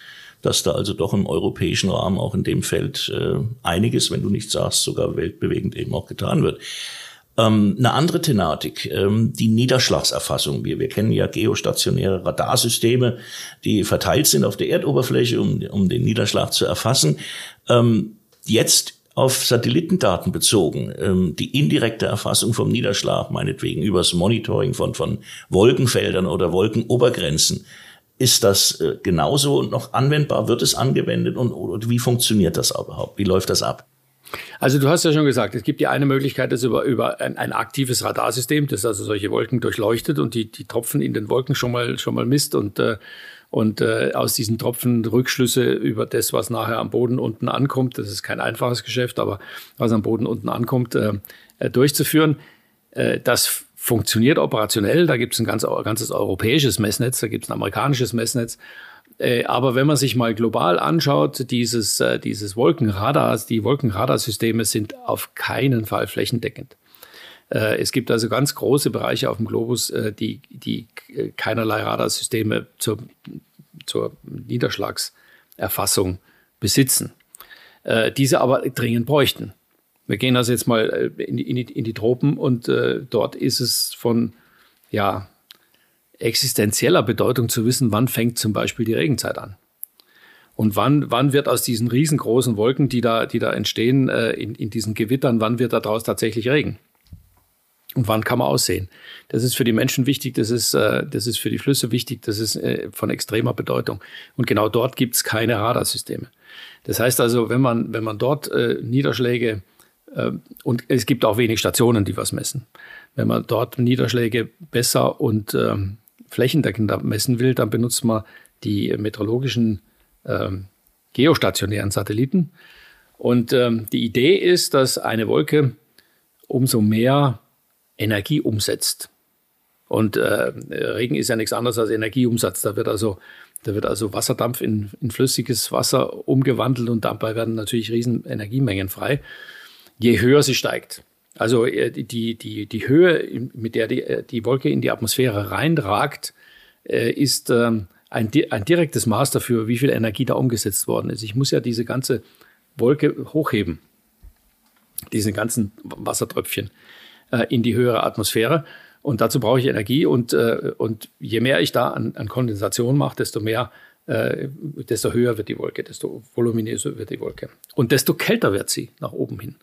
dass da also doch im europäischen Rahmen auch in dem Feld äh, einiges, wenn du nicht sagst, sogar weltbewegend eben auch getan wird. Ähm, eine andere Thematik, ähm, die Niederschlagserfassung. Wir, wir kennen ja geostationäre Radarsysteme, die verteilt sind auf der Erdoberfläche, um, um den Niederschlag zu erfassen. Ähm, jetzt auf Satellitendaten bezogen, ähm, die indirekte Erfassung vom Niederschlag, meinetwegen übers Monitoring von, von Wolkenfeldern oder Wolkenobergrenzen. Ist das äh, genauso noch anwendbar? Wird es angewendet und oder wie funktioniert das überhaupt? Wie läuft das ab? Also du hast ja schon gesagt, es gibt die eine Möglichkeit, das über, über ein, ein, aktives Radarsystem, das also solche Wolken durchleuchtet und die, die Tropfen in den Wolken schon mal, schon mal misst und, äh, und äh, aus diesen Tropfen Rückschlüsse über das, was nachher am Boden unten ankommt, das ist kein einfaches Geschäft, aber was am Boden unten ankommt, äh, äh durchzuführen. Äh, das funktioniert operationell, da gibt es ein ganz, ganzes europäisches Messnetz, da gibt es ein amerikanisches Messnetz äh, aber wenn man sich mal global anschaut, dieses, äh, dieses Wolkenradars, die Wolkenradarsysteme sind auf keinen Fall flächendeckend. Äh, es gibt also ganz große Bereiche auf dem Globus, die, die keinerlei Radarsysteme zur, zur Niederschlagserfassung besitzen. Diese aber dringend bräuchten. Wir gehen also jetzt mal in die, in die, in die Tropen und dort ist es von ja, existenzieller Bedeutung zu wissen, wann fängt zum Beispiel die Regenzeit an. Und wann, wann wird aus diesen riesengroßen Wolken, die da, die da entstehen, äh, in, in diesen Gewittern, wann wird daraus tatsächlich Regen? Und wann kann man aussehen? Das ist für die Menschen wichtig, das ist, äh, das ist für die Flüsse wichtig, das ist äh, von extremer Bedeutung. Und genau dort gibt es keine Radarsysteme. Das heißt also, wenn man, wenn man dort äh, Niederschläge äh, und es gibt auch wenig Stationen, die was messen. Wenn man dort Niederschläge besser und ähm, flächendeckender messen will, dann benutzt man die meteorologischen ähm, geostationären Satelliten. Und ähm, die Idee ist, dass eine Wolke umso mehr Energie umsetzt. Und äh, Regen ist ja nichts anderes als Energieumsatz. Da wird also, da wird also Wasserdampf in, in flüssiges Wasser umgewandelt und dabei werden natürlich riesen Energiemengen frei, je höher sie steigt. Also äh, die, die, die Höhe, mit der die, äh, die Wolke in die Atmosphäre reinragt, äh, ist ähm, ein, ein direktes Maß dafür, wie viel Energie da umgesetzt worden ist. Ich muss ja diese ganze Wolke hochheben, diese ganzen Wassertröpfchen in die höhere Atmosphäre. Und dazu brauche ich Energie. Und, und je mehr ich da an, an Kondensation mache, desto mehr, desto höher wird die Wolke, desto voluminöser wird die Wolke. Und desto kälter wird sie nach oben hin.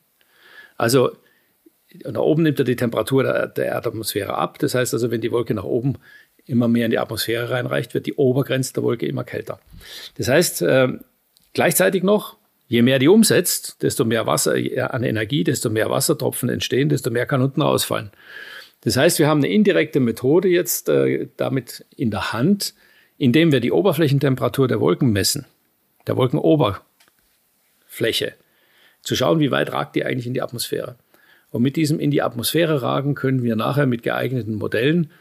Also nach oben nimmt er die Temperatur der, der Erdatmosphäre ab. Das heißt also, wenn die Wolke nach oben immer mehr in die Atmosphäre reinreicht, wird die Obergrenze der Wolke immer kälter. Das heißt, äh, gleichzeitig noch, je mehr die umsetzt, desto mehr Wasser an Energie, desto mehr Wassertropfen entstehen, desto mehr kann unten rausfallen. Das heißt, wir haben eine indirekte Methode jetzt äh, damit in der Hand, indem wir die Oberflächentemperatur der Wolken messen, der Wolkenoberfläche, zu schauen, wie weit ragt die eigentlich in die Atmosphäre. Und mit diesem in die Atmosphäre ragen können wir nachher mit geeigneten Modellen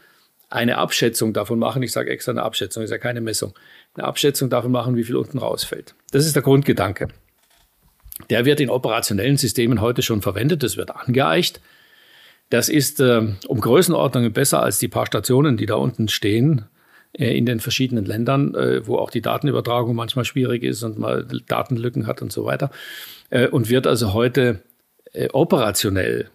eine Abschätzung davon machen. Ich sage extra eine Abschätzung, ist ja keine Messung. Eine Abschätzung davon machen, wie viel unten rausfällt. Das ist der Grundgedanke. Der wird in operationellen Systemen heute schon verwendet. Das wird angeeicht. Das ist äh, um Größenordnungen besser als die paar Stationen, die da unten stehen äh, in den verschiedenen Ländern, äh, wo auch die Datenübertragung manchmal schwierig ist und mal Datenlücken hat und so weiter. Äh, und wird also heute äh, operationell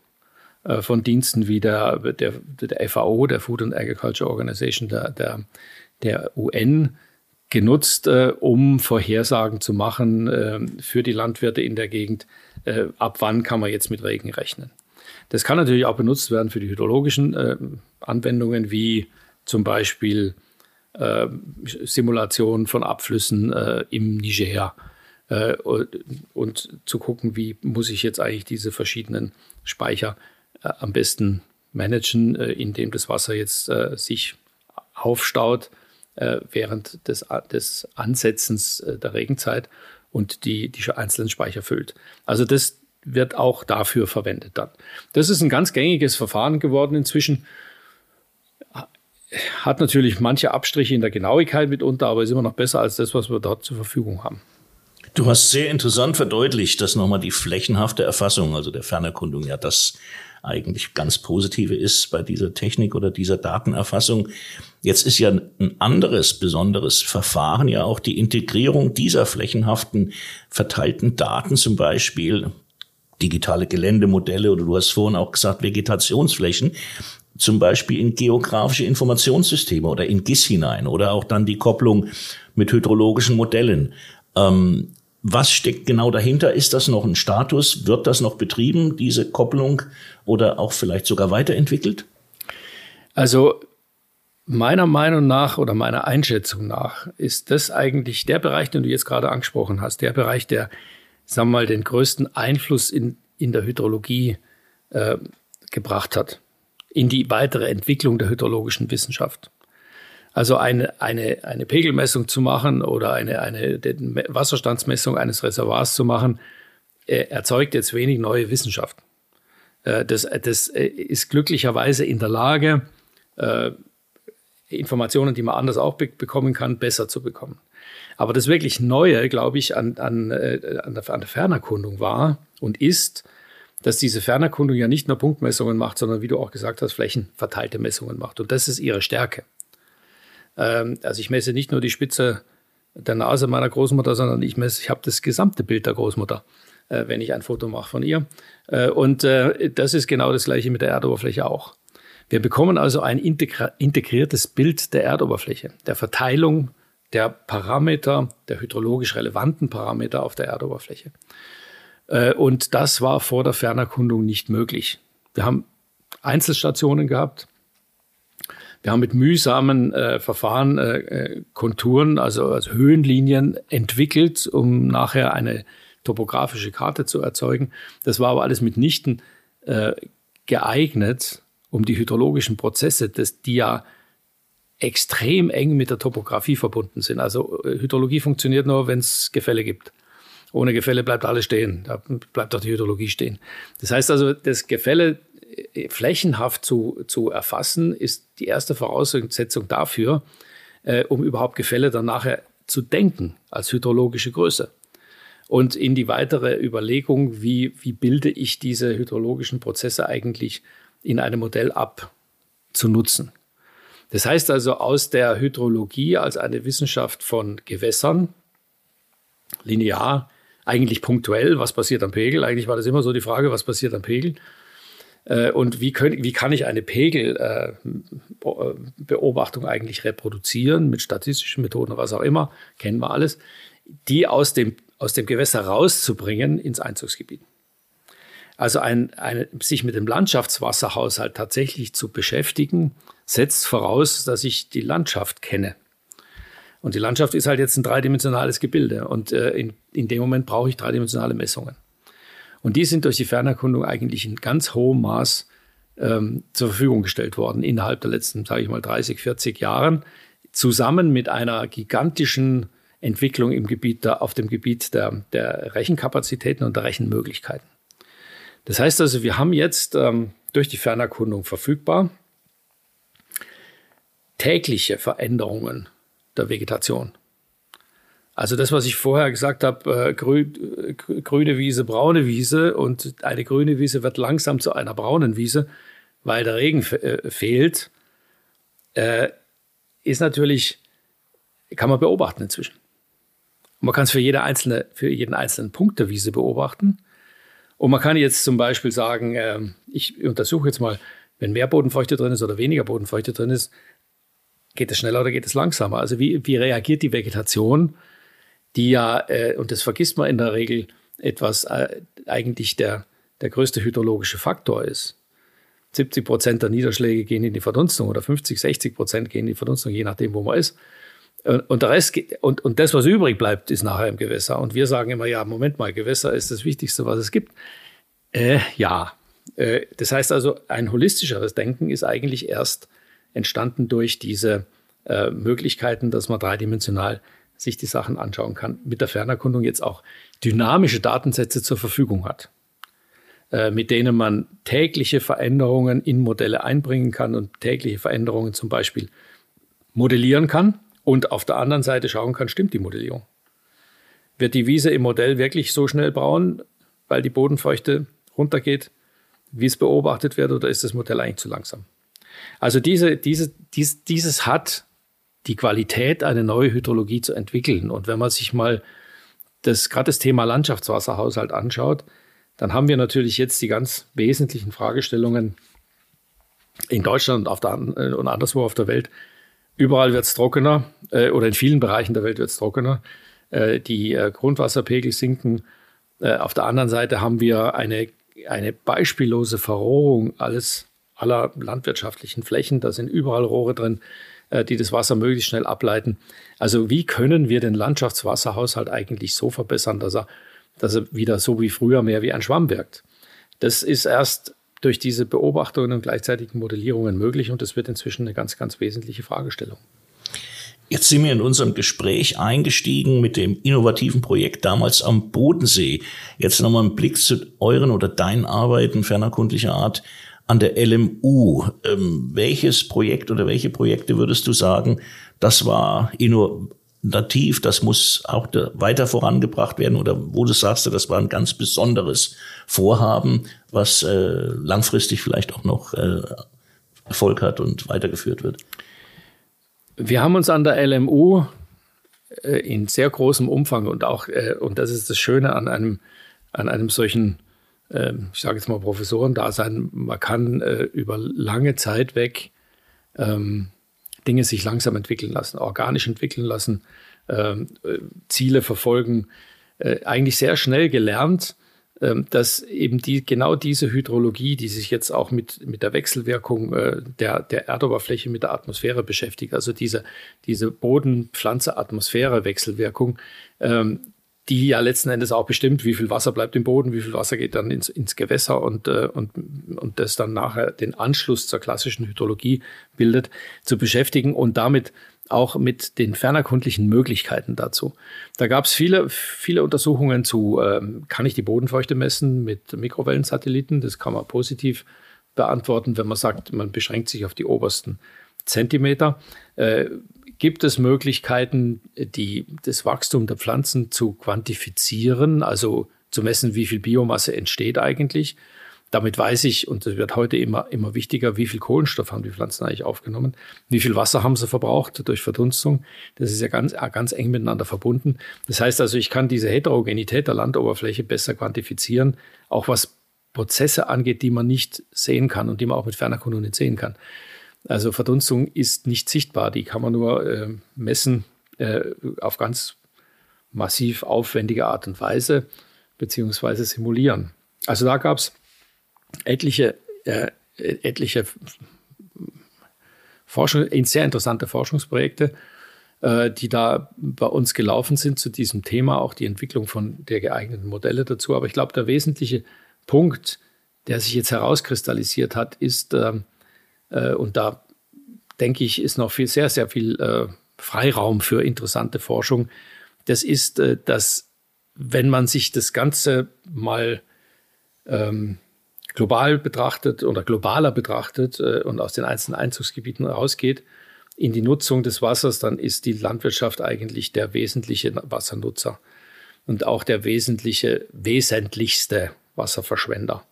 äh, von Diensten wie der, der, der FAO, der Food and Agriculture Organization, der, der, der UN, genutzt, um Vorhersagen zu machen für die Landwirte in der Gegend, ab wann kann man jetzt mit Regen rechnen. Das kann natürlich auch benutzt werden für die hydrologischen Anwendungen, wie zum Beispiel äh, Simulation von Abflüssen im Niger äh, und, zu gucken, wie muss ich jetzt eigentlich diese verschiedenen Speicher äh, am besten managen, äh, indem das Wasser jetzt äh, sich aufstaut während des, des Ansetzens der Regenzeit und die, die einzelnen Speicher füllt. Also das wird auch dafür verwendet dann. Das ist ein ganz gängiges Verfahren geworden inzwischen. Hat natürlich manche Abstriche in der Genauigkeit mitunter, aber ist immer noch besser als das, was wir dort zur Verfügung haben. Du hast sehr interessant verdeutlicht, dass nochmal die flächenhafte Erfassung, also der Fernerkundung, ja das eigentlich ganz Positive ist bei dieser Technik oder dieser Datenerfassung. Jetzt ist ja ein anderes besonderes Verfahren ja auch die Integrierung dieser flächenhaften verteilten Daten zum Beispiel digitale Geländemodelle oder du hast vorhin auch gesagt Vegetationsflächen, zum Beispiel in geografische Informationssysteme oder in GIS hinein oder auch dann die Kopplung mit hydrologischen Modellen. Ähm, was steckt genau dahinter? Ist das noch ein Status? Wird das noch betrieben, diese Kopplung, oder auch vielleicht sogar weiterentwickelt? Also meiner Meinung nach oder meiner Einschätzung nach ist das eigentlich der Bereich, den du jetzt gerade angesprochen hast, der Bereich, der, sagen wir mal, den größten Einfluss in, in der Hydrologie äh, gebracht hat, in die weitere Entwicklung der hydrologischen Wissenschaft. Also eine, eine, eine Pegelmessung zu machen oder eine, eine Wasserstandsmessung eines Reservoirs zu machen, äh, erzeugt jetzt wenig neue Wissenschaft. Äh, das, das äh, ist glücklicherweise in der Lage, Informationen, die man anders auch be bekommen kann, besser zu bekommen. Aber das wirklich Neue, glaube ich, an, an, an, der, an der Fernerkundung war und ist, dass diese Fernerkundung ja nicht nur Punktmessungen macht, sondern wie du auch gesagt hast, flächenverteilte Messungen macht. Und das ist ihre Stärke. Ähm, also ich messe nicht nur die Spitze der Nase meiner Großmutter, sondern ich messe, ich habe das gesamte Bild der Großmutter, äh, wenn ich ein Foto mache von ihr. Äh, und äh, das ist genau das gleiche mit der Erdoberfläche auch. Wir bekommen also ein integriertes Bild der Erdoberfläche, der Verteilung der Parameter, der hydrologisch relevanten Parameter auf der Erdoberfläche. Und das war vor der Fernerkundung nicht möglich. Wir haben Einzelstationen gehabt, wir haben mit mühsamen äh, Verfahren äh, äh, Konturen, also, also Höhenlinien entwickelt, um nachher eine topografische Karte zu erzeugen. Das war aber alles mitnichten äh, geeignet, um die hydrologischen Prozesse, das, die ja extrem eng mit der Topografie verbunden sind. Also äh, Hydrologie funktioniert nur, wenn es Gefälle gibt. Ohne Gefälle bleibt alles stehen. Da bleibt auch die Hydrologie stehen. Das heißt also, das Gefälle flächenhaft zu, zu erfassen, ist die erste Voraussetzung dafür, äh, um überhaupt Gefälle dann nachher zu denken als hydrologische Größe. Und in die weitere Überlegung, wie, wie bilde ich diese hydrologischen Prozesse eigentlich in einem Modell ab, zu nutzen. Das heißt also, aus der Hydrologie als eine Wissenschaft von Gewässern, linear, eigentlich punktuell, was passiert am Pegel, eigentlich war das immer so die Frage, was passiert am Pegel, äh, und wie, können, wie kann ich eine Pegelbeobachtung äh, eigentlich reproduzieren mit statistischen Methoden, was auch immer, kennen wir alles, die aus dem, aus dem Gewässer rauszubringen ins Einzugsgebiet. Also ein, ein, sich mit dem Landschaftswasserhaushalt tatsächlich zu beschäftigen, setzt voraus, dass ich die Landschaft kenne. Und die Landschaft ist halt jetzt ein dreidimensionales Gebilde. Und äh, in, in dem Moment brauche ich dreidimensionale Messungen. Und die sind durch die Fernerkundung eigentlich in ganz hohem Maß ähm, zur Verfügung gestellt worden innerhalb der letzten, sage ich mal, 30, 40 Jahren, zusammen mit einer gigantischen Entwicklung im Gebiet der, auf dem Gebiet der, der Rechenkapazitäten und der Rechenmöglichkeiten. Das heißt also, wir haben jetzt ähm, durch die Fernerkundung verfügbar tägliche Veränderungen der Vegetation. Also das, was ich vorher gesagt habe, äh, grü äh, grüne Wiese, braune Wiese und eine grüne Wiese wird langsam zu einer braunen Wiese, weil der Regen äh, fehlt, äh, ist natürlich, kann man beobachten inzwischen. Und man kann es für, jede einzelne, für jeden einzelnen Punkt der Wiese beobachten. Und man kann jetzt zum Beispiel sagen, äh, ich untersuche jetzt mal, wenn mehr Bodenfeuchte drin ist oder weniger Bodenfeuchte drin ist, geht es schneller oder geht es langsamer? Also wie, wie reagiert die Vegetation die ja, äh, und das vergisst man in der Regel, etwas äh, eigentlich der, der größte hydrologische Faktor ist. 70 Prozent der Niederschläge gehen in die Verdunstung oder 50, 60 Prozent gehen in die Verdunstung, je nachdem, wo man ist. Und der Rest und, und das, was übrig bleibt, ist nachher im Gewässer. Und wir sagen immer, ja, Moment mal, Gewässer ist das Wichtigste, was es gibt. Äh, ja. Äh, das heißt also, ein holistischeres Denken ist eigentlich erst entstanden durch diese äh, Möglichkeiten, dass man dreidimensional sich die Sachen anschauen kann, mit der Fernerkundung jetzt auch dynamische Datensätze zur Verfügung hat, äh, mit denen man tägliche Veränderungen in Modelle einbringen kann und tägliche Veränderungen zum Beispiel modellieren kann und auf der anderen Seite schauen kann, stimmt die Modellierung. Wird die Wiese im Modell wirklich so schnell braun, weil die Bodenfeuchte runtergeht, wie es beobachtet wird, oder ist das Modell eigentlich zu langsam? Also diese, diese, dies, dieses hat die Qualität, eine neue Hydrologie zu entwickeln. Und wenn man sich mal das, gerade das Thema Landschaftswasserhaushalt anschaut, dann haben wir natürlich jetzt die ganz wesentlichen Fragestellungen in Deutschland und, der, äh, und anderswo auf der Welt. Überall wird es trockener äh, oder in vielen Bereichen der Welt wird es trockener. Äh, die äh, Grundwasserpegel sinken. Äh, auf der anderen Seite haben wir eine, eine beispiellose Verrohrung alles, aller landwirtschaftlichen Flächen. Da sind überall Rohre drin, die das Wasser möglichst schnell ableiten. Also wie können wir den Landschaftswasserhaushalt eigentlich so verbessern, dass er, dass er wieder so wie früher mehr wie ein Schwamm wirkt? Das ist erst durch diese Beobachtungen und gleichzeitigen Modellierungen möglich und das wird inzwischen eine ganz, ganz wesentliche Fragestellung. Jetzt sind wir in unserem Gespräch eingestiegen mit dem innovativen Projekt damals am Bodensee. Jetzt nochmal ein Blick zu euren oder deinen Arbeiten fernerkundlicher Art an der LMU. Ähm, welches Projekt oder welche Projekte würdest du sagen, das war innovativ, das muss auch weiter vorangebracht werden oder wo du sagst, das war ein ganz besonderes Vorhaben, was äh, langfristig vielleicht auch noch äh, Erfolg hat und weitergeführt wird? Wir haben uns an der LMU äh, in sehr großem Umfang und auch, äh, und das ist das Schöne an einem, an einem solchen ich sage jetzt mal Professoren-Dasein, man kann äh, über lange Zeit weg ähm, Dinge sich langsam entwickeln lassen, organisch entwickeln lassen, ähm, äh, Ziele verfolgen. Äh, eigentlich sehr schnell gelernt, ähm, dass eben die, genau diese Hydrologie, die sich jetzt auch mit, mit der Wechselwirkung äh, der, der Erdoberfläche mit der Atmosphäre beschäftigt, also diese, diese Boden-Pflanze-Atmosphäre-Wechselwirkung, ähm, die ja letzten Endes auch bestimmt, wie viel Wasser bleibt im Boden, wie viel Wasser geht dann ins, ins Gewässer und, äh, und, und das dann nachher den Anschluss zur klassischen Hydrologie bildet, zu beschäftigen und damit auch mit den fernerkundlichen Möglichkeiten dazu. Da gab es viele, viele Untersuchungen zu, ähm, kann ich die Bodenfeuchte messen mit Mikrowellensatelliten? Das kann man positiv beantworten, wenn man sagt, man beschränkt sich auf die obersten Zentimeter. Äh, Gibt es Möglichkeiten, die, das Wachstum der Pflanzen zu quantifizieren, also zu messen, wie viel Biomasse entsteht eigentlich? Damit weiß ich, und das wird heute immer, immer wichtiger, wie viel Kohlenstoff haben die Pflanzen eigentlich aufgenommen, wie viel Wasser haben sie verbraucht durch Verdunstung. Das ist ja ganz, ganz eng miteinander verbunden. Das heißt also, ich kann diese Heterogenität der Landoberfläche besser quantifizieren, auch was Prozesse angeht, die man nicht sehen kann und die man auch mit ferner Kunde nicht sehen kann. Also Verdunstung ist nicht sichtbar, die kann man nur äh, messen äh, auf ganz massiv aufwendige Art und Weise beziehungsweise simulieren. Also da gab es etliche, äh, etliche Forschung, sehr interessante Forschungsprojekte, äh, die da bei uns gelaufen sind zu diesem Thema, auch die Entwicklung von der geeigneten Modelle dazu. Aber ich glaube, der wesentliche Punkt, der sich jetzt herauskristallisiert hat, ist, ähm, äh, und da denke ich, ist noch viel, sehr, sehr viel äh, Freiraum für interessante Forschung. Das ist, äh, dass wenn man sich das Ganze mal ähm, global betrachtet oder globaler betrachtet äh, und aus den einzelnen Einzugsgebieten rausgeht in die Nutzung des Wassers, dann ist die Landwirtschaft eigentlich der wesentliche Wassernutzer und auch der wesentliche, wesentlichste Wasserverschwender.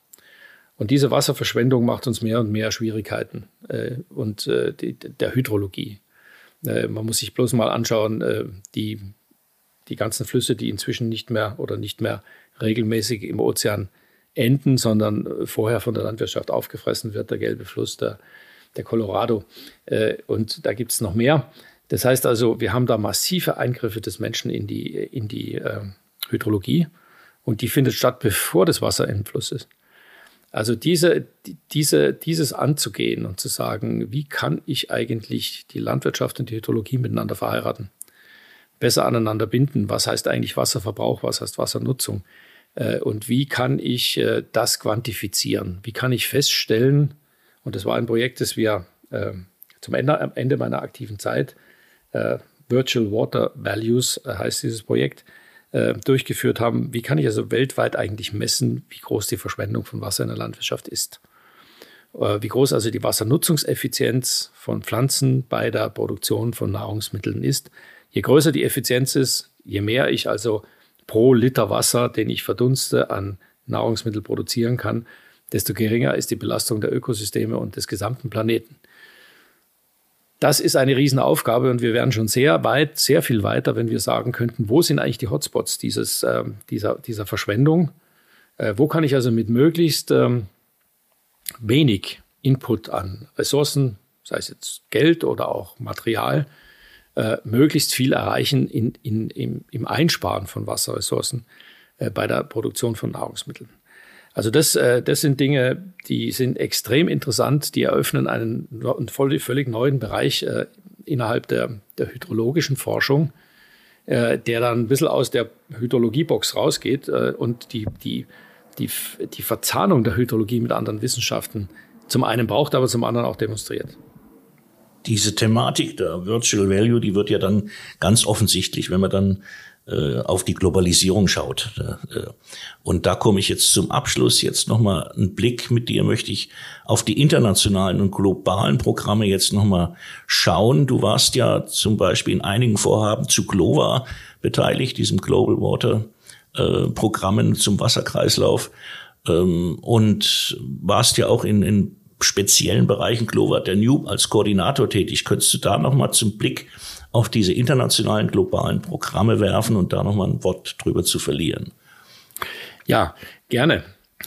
Und diese Wasserverschwendung macht uns mehr und mehr Schwierigkeiten äh, und äh, die, der Hydrologie. Äh, man muss sich bloß mal anschauen, äh, die, die ganzen Flüsse, die inzwischen nicht mehr oder nicht mehr regelmäßig im Ozean enden, sondern äh, vorher von der Landwirtschaft aufgefressen wird, der gelbe Fluss, der, der Colorado. Äh, und da gibt es noch mehr. Das heißt also, wir haben da massive Eingriffe des Menschen in die, in die Hydrologie und die findet statt, bevor das Wasser im Fluss ist. Also diese, diese, dieses anzugehen und zu sagen, wie kann ich eigentlich die Landwirtschaft und die Hydrologie miteinander verheiraten, besser aneinander binden, was heißt eigentlich Wasserverbrauch, was heißt Wassernutzung? Äh, und wie kann ich äh, das quantifizieren, wie kann ich feststellen, und das war ein Projekt, das wir äh, zum Ende, am Ende meiner aktiven Zeit, Virtual Water Values heißt dieses Projekt, äh, durchgeführt haben, wie kann ich also weltweit eigentlich messen, wie groß die Verschwendung von Wasser in der Landwirtschaft ist. Äh, wie groß also die Wassernutzungseffizienz von Pflanzen bei der Produktion von Nahrungsmitteln ist. Je größer die Effizienz ist, je mehr ich also pro Liter Wasser, den ich verdunste, an Nahrungsmittel produzieren kann, desto geringer ist die Belastung der Ökosysteme und des gesamten Planeten. Das ist eine Riesenaufgabe und wir wären schon sehr weit, sehr viel weiter, wenn wir sagen könnten, wo sind eigentlich die Hotspots dieses, äh, dieser, dieser Verschwendung? Äh, wo kann ich also mit möglichst ähm, wenig Input an Ressourcen, sei es jetzt Geld oder auch Material, äh, möglichst viel erreichen in, in, im, im Einsparen von Wasserressourcen äh, bei der Produktion von Nahrungsmitteln. Also das, äh, das sind Dinge, die sind extrem interessant, die eröffnen einen, einen völlig neuen Bereich äh, innerhalb der, der hydrologischen Forschung, äh, der dann ein bisschen aus der Hydrologiebox rausgeht äh, und die, die, die, die Verzahnung der Hydrologie mit anderen Wissenschaften zum einen braucht, aber zum anderen auch demonstriert. Diese Thematik der Virtual Value, die wird ja dann ganz offensichtlich, wenn man dann auf die Globalisierung schaut. Äh, und da komme ich jetzt zum Abschluss. Jetzt nochmal einen Blick mit dir möchte ich auf die internationalen und globalen Programme jetzt nochmal schauen. Du warst ja zum Beispiel in einigen Vorhaben zu GLOVA beteiligt, diesem Global Water äh, Programmen zum Wasserkreislauf. Ähm, und warst ja auch in, in speziellen Bereichen Glover der New als Koordinator tätig. Könntest du da nochmal zum Blick auf diese internationalen globalen Programme werfen und da nochmal ein Wort drüber zu verlieren? Ja, gerne.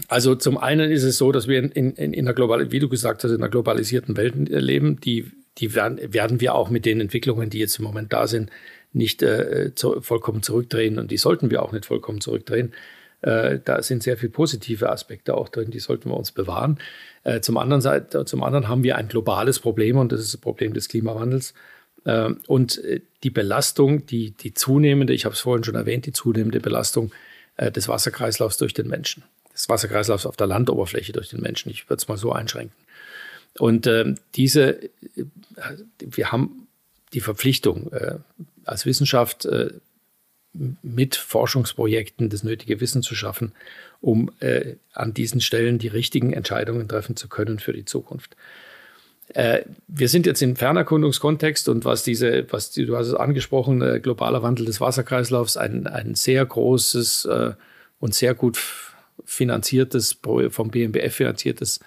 Also zum einen ist es so, dass wir in, in, in der global, wie du gesagt hast, in einer globalisierten Welt leben. Die, die werden, werden wir auch mit den Entwicklungen, die jetzt im Moment da sind, nicht äh, zu, vollkommen zurückdrehen und die sollten wir auch nicht vollkommen zurückdrehen. Äh, da sind sehr viele positive Aspekte auch drin, die sollten wir uns bewahren. Äh, zum, anderen Seite, zum anderen haben wir ein globales Problem und das ist das Problem des Klimawandels. Äh, und die Belastung, die, die zunehmende, ich habe es vorhin schon erwähnt, die zunehmende Belastung des Wasserkreislaufs durch den Menschen. Des Wasserkreislaufs auf der Landoberfläche durch den Menschen. Ich würde es mal so einschränken. Und äh, diese, wir haben die Verpflichtung, äh, als Wissenschaft äh, mit Forschungsprojekten das nötige Wissen zu schaffen, um äh, an diesen Stellen die richtigen Entscheidungen treffen zu können für die Zukunft. Äh, wir sind jetzt im Fernerkundungskontext und was diese, was du hast es angesprochen, äh, globaler Wandel des Wasserkreislaufs, ein, ein sehr großes äh, und sehr gut finanziertes, vom BMBF finanziertes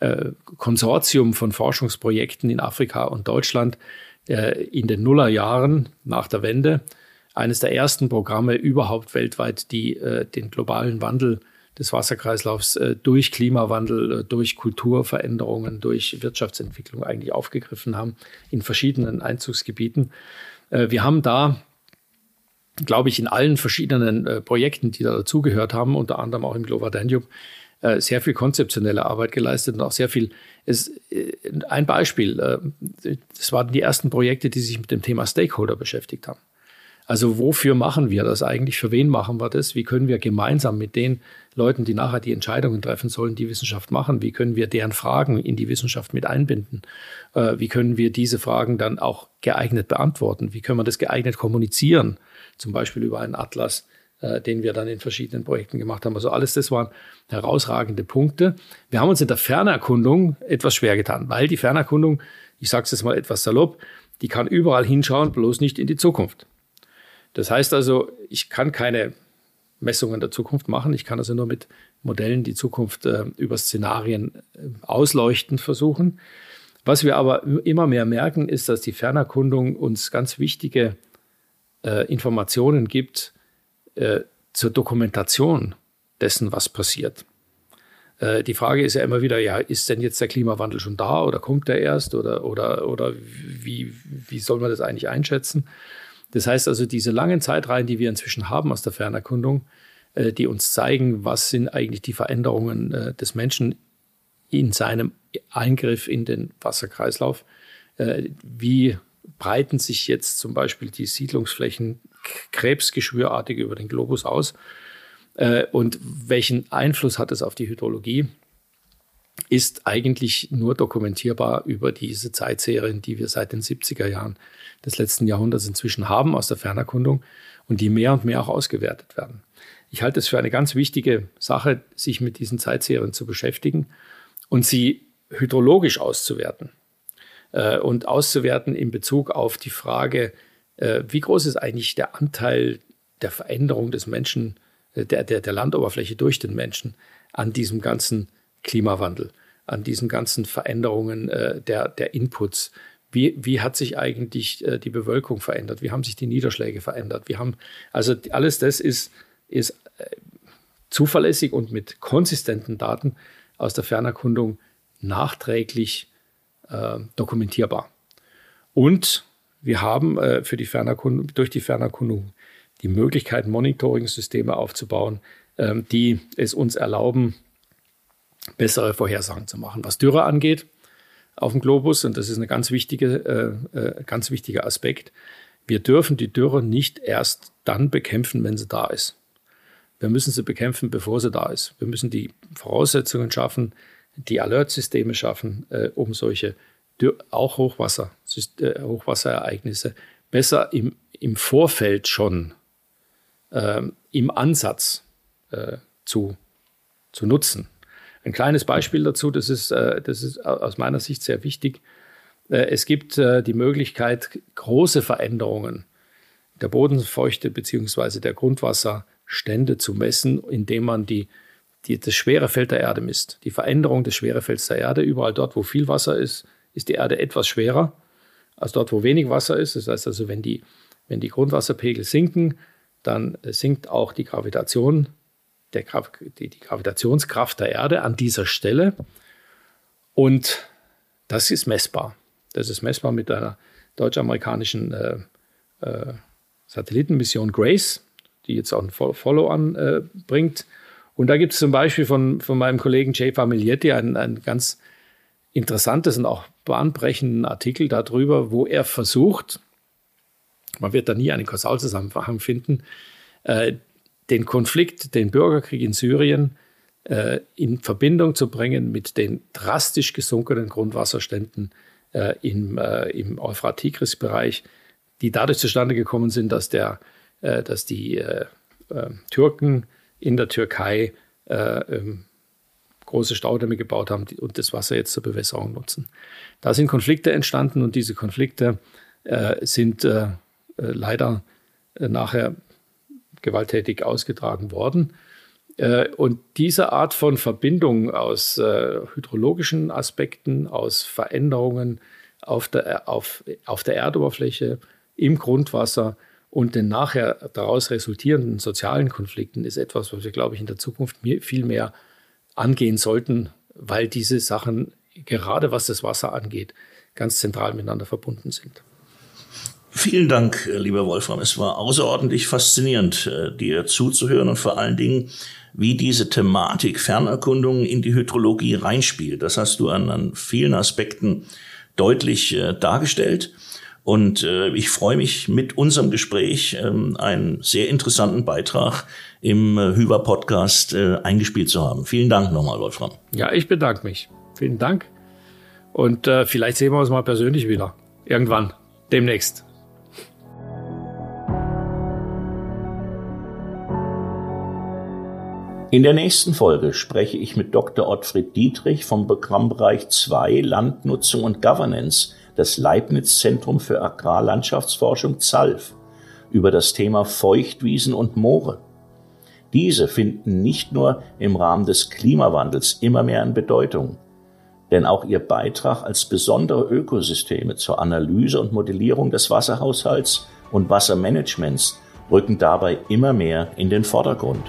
äh, Konsortium von Forschungsprojekten in Afrika und Deutschland äh, in den Nullerjahren nach der Wende. Eines der ersten Programme überhaupt weltweit, die äh, den globalen Wandel des Wasserkreislaufs äh, durch Klimawandel, äh, durch Kulturveränderungen, durch Wirtschaftsentwicklung eigentlich aufgegriffen haben in verschiedenen Einzugsgebieten. Äh, wir haben da, glaube ich, in allen verschiedenen Projekten, die da dazugehört haben, unter anderem auch im Global Danube, sehr viel konzeptionelle Arbeit geleistet und auch sehr viel. Es, ein Beispiel, das waren die ersten Projekte, die sich mit dem Thema Stakeholder beschäftigt haben. Also wofür machen wir das eigentlich? Für wen machen wir das? Wie können wir gemeinsam mit den Leuten, die nachher die Entscheidungen treffen sollen, die Wissenschaft machen? Wie können wir deren Fragen in die Wissenschaft mit einbinden? Äh, wie können wir diese Fragen dann auch geeignet beantworten? Wie können wir das geeignet kommunizieren? Zum Beispiel über einen Atlas, äh, den wir dann in verschiedenen Projekten gemacht haben. Also alles das waren herausragende Punkte. Wir haben uns in der Fernerkundung etwas schwer getan, weil die Fernerkundung, ich sage es jetzt mal etwas salopp, die kann überall hinschauen, bloß nicht in die Zukunft. Das heißt also, ich kann keine Messungen der Zukunft machen. Ich kann also nur mit Modellen die Zukunft äh, über Szenarien äh, ausleuchten versuchen. Was wir aber immer mehr merken, ist, dass die Fernerkundung uns ganz wichtige äh, Informationen gibt äh, zur Dokumentation dessen, was passiert. Äh, die Frage ist ja immer wieder, ja, ist denn jetzt der Klimawandel schon da oder kommt der erst oder, oder, oder wie, wie soll man das eigentlich einschätzen? Das heißt also, diese langen Zeitreihen, die wir inzwischen haben aus der Fernerkundung, äh, die uns zeigen, was sind eigentlich die Veränderungen äh, des Menschen in seinem Eingriff in den Wasserkreislauf, äh, wie breiten sich jetzt zum Beispiel die Siedlungsflächen krebsgeschwürartig über den Globus aus und welchen Einfluss hat es auf die Hydrologie ist eigentlich nur dokumentierbar über diese Zeitserien, die wir seit den 70er Jahren des letzten Jahrhunderts inzwischen haben aus der Fernerkundung und die mehr und mehr auch ausgewertet werden. Ich halte es für eine ganz wichtige Sache, sich mit diesen Zeitserien zu beschäftigen und sie hydrologisch auszuwerten. Äh, und auszuwerten in Bezug auf die Frage, äh, wie groß ist eigentlich der Anteil der Veränderung des Menschen, äh, der, der, der Landoberfläche durch den Menschen an diesem ganzen Klimawandel, an diesen ganzen Veränderungen äh, der, der Inputs. Wie, wie hat sich eigentlich äh, die Bewölkung verändert? Wie haben sich die Niederschläge verändert? Wir haben, also alles das ist, ist äh, zuverlässig und mit konsistenten Daten aus der Fernerkundung nachträglich äh, dokumentierbar. Und wir haben äh, für die Fernerkundung, durch die Fernerkundung die Möglichkeit, Monitoring-Systeme aufzubauen, äh, die es uns erlauben, bessere Vorhersagen zu machen. Was Dürre angeht auf dem Globus, und das ist ein ganz, wichtige, äh, äh, ganz wichtiger Aspekt, wir dürfen die Dürre nicht erst dann bekämpfen, wenn sie da ist. Wir müssen sie bekämpfen, bevor sie da ist. Wir müssen die Voraussetzungen schaffen, die Alertsysteme schaffen, äh, um solche auch Hochwasser, äh, Hochwasserereignisse besser im, im Vorfeld schon äh, im Ansatz äh, zu, zu nutzen. Ein kleines Beispiel dazu, das ist, äh, das ist aus meiner Sicht sehr wichtig. Äh, es gibt äh, die Möglichkeit, große Veränderungen der Bodenfeuchte bzw. der Grundwasserstände zu messen, indem man die, die, das schwere Feld der Erde misst. Die Veränderung des Schwerefelds der Erde, überall dort, wo viel Wasser ist, ist die Erde etwas schwerer als dort, wo wenig Wasser ist. Das heißt also, wenn die, wenn die Grundwasserpegel sinken, dann sinkt auch die Gravitation, der, die, die Gravitationskraft der Erde an dieser Stelle. Und das ist messbar. Das ist messbar mit einer deutsch-amerikanischen äh, äh, Satellitenmission Grace, die jetzt auch ein Follow-on äh, bringt. Und da gibt es zum Beispiel von, von meinem Kollegen Jay Famiglietti ein, ein ganz interessantes und auch bahnbrechenden Artikel darüber, wo er versucht, man wird da nie einen Kausalzusammenhang finden, äh, den Konflikt, den Bürgerkrieg in Syrien äh, in Verbindung zu bringen mit den drastisch gesunkenen Grundwasserständen äh, im, äh, im Euphrat-Tigris-Bereich, die dadurch zustande gekommen sind, dass, der, äh, dass die äh, äh, Türken in der Türkei ähm, große Staudämme gebaut haben und das Wasser jetzt zur Bewässerung nutzen. Da sind Konflikte entstanden und diese Konflikte sind leider nachher gewalttätig ausgetragen worden. Äh, und diese Art von Verbindung aus äh, hydrologischen Aspekten, aus Veränderungen auf der, auf, auf der Erdoberfläche, im Grundwasser und den nachher daraus resultierenden sozialen Konflikten ist etwas, was wir, glaube ich, in der Zukunft viel mehr angehen sollten, weil diese Sachen, gerade was das Wasser angeht, ganz zentral miteinander verbunden sind. Vielen Dank, äh, lieber Wolfram. Es war außerordentlich faszinierend, äh, dir zuzuhören und vor allen Dingen, wie diese Thematik Fernerkundung in die Hydrologie reinspielt. Das hast du an, an vielen Aspekten deutlich äh, dargestellt. Und äh, ich freue mich mit unserem Gespräch ähm, einen sehr interessanten Beitrag im äh, Hyver-Podcast äh, eingespielt zu haben. Vielen Dank nochmal, Wolfram. Ja, ich bedanke mich. Vielen Dank. Und äh, vielleicht sehen wir uns mal persönlich wieder. Irgendwann. Demnächst. In der nächsten Folge spreche ich mit Dr. Ottfried Dietrich vom Programmbereich 2 Landnutzung und Governance des Leibniz Zentrum für Agrarlandschaftsforschung ZALF über das Thema Feuchtwiesen und Moore. Diese finden nicht nur im Rahmen des Klimawandels immer mehr an Bedeutung, denn auch ihr Beitrag als besondere Ökosysteme zur Analyse und Modellierung des Wasserhaushalts und Wassermanagements rücken dabei immer mehr in den Vordergrund.